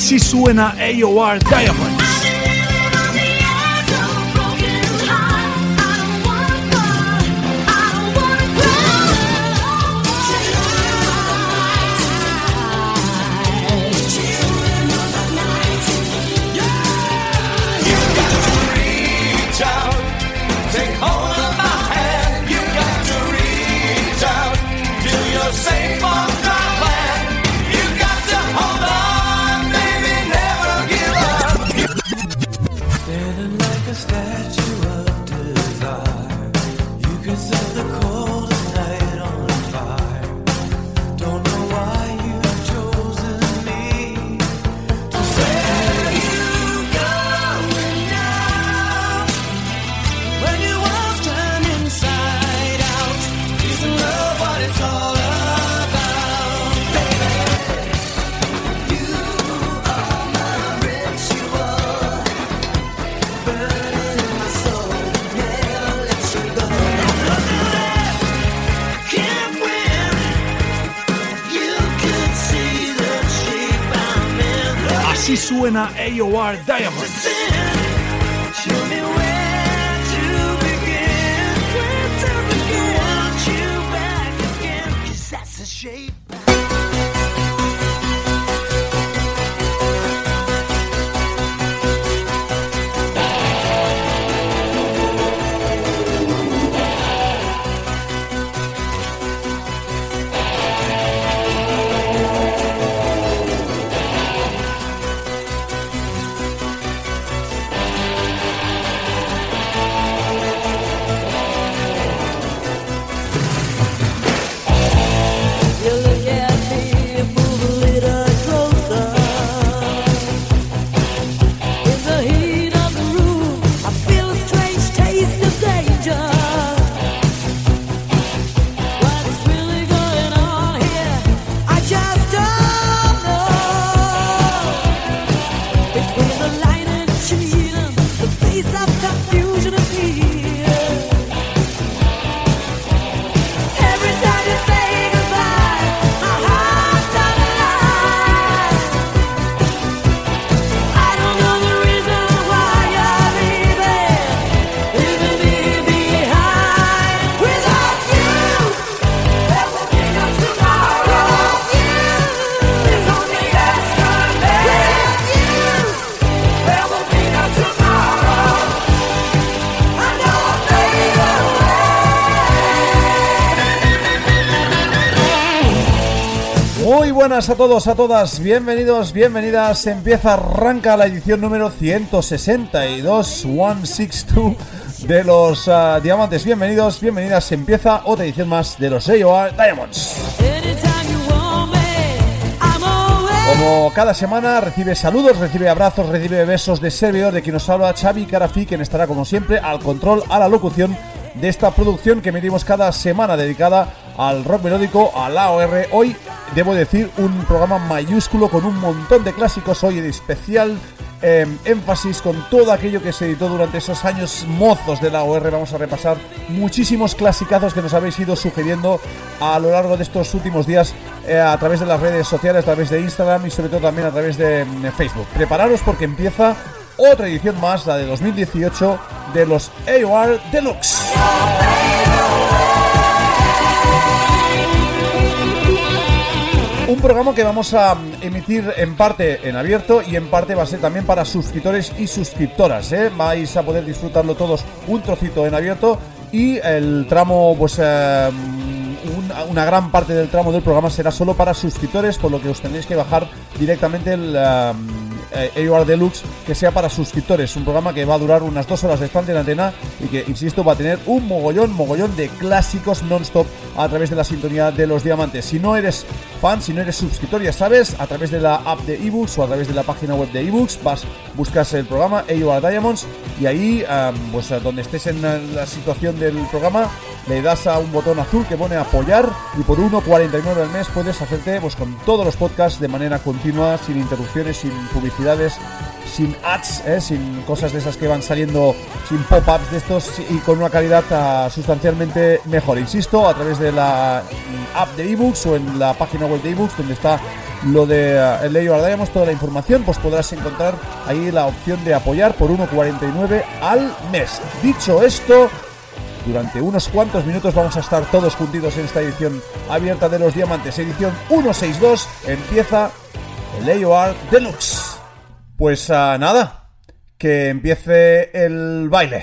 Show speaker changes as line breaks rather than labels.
Así suena AOR Diamonds. Así suena AOR Diamonds. Muy buenas a todos, a todas, bienvenidos, bienvenidas. Empieza, arranca la edición número 162, 162 de los uh, Diamantes. Bienvenidos, bienvenidas. Empieza otra edición más de los AOR Diamonds. Como cada semana recibe saludos, recibe abrazos, recibe besos de servidor de quien nos habla Xavi Carafi, quien estará como siempre al control, a la locución de esta producción que emitimos cada semana dedicada al rock melódico, al AOR. Hoy, debo decir, un programa mayúsculo con un montón de clásicos, hoy de especial eh, énfasis con todo aquello que se editó durante esos años mozos de la AOR. Vamos a repasar muchísimos clasicazos que nos habéis ido sugiriendo a lo largo de estos últimos días eh, a través de las redes sociales, a través de Instagram y sobre todo también a través de mm, Facebook. Prepararos porque empieza otra edición más, la de 2018, de los AOR Deluxe. Programa que vamos a emitir en parte en abierto y en parte va a ser también para suscriptores y suscriptoras. ¿eh? Vais a poder disfrutarlo todos un trocito en abierto y el tramo, pues eh, una, una, gran parte del tramo del programa será solo para suscriptores, por lo que os tendréis que bajar directamente el... Um, eh, Deluxe que sea para suscriptores. Un programa que va a durar unas dos horas de stand en antena y que, insisto, va a tener un mogollón, mogollón de clásicos non-stop a través de la sintonía de los diamantes. Si no eres fan, si no eres suscriptor, ya sabes, a través de la app de ebooks o a través de la página web de ebooks, vas, buscas el programa AOR Diamonds y ahí, um, pues donde estés en la situación del programa, le das a un botón azul que pone apoyar y por 1,49 al mes puedes hacerte pues, con todos los podcasts de manera continua, sin interrupciones, sin publicidades, sin ads, ¿eh? sin cosas de esas que van saliendo, sin pop-ups de estos y con una calidad uh, sustancialmente mejor. Insisto, a través de la app de ebooks o en la página web de ebooks donde está lo de eh, el Ley Diamond, toda la información, pues podrás encontrar ahí la opción de apoyar por 1,49 al mes. Dicho esto, durante unos cuantos minutos vamos a estar todos juntitos en esta edición abierta de los diamantes, edición 162, empieza el AOR Deluxe. Pues ah, nada, que empiece el baile.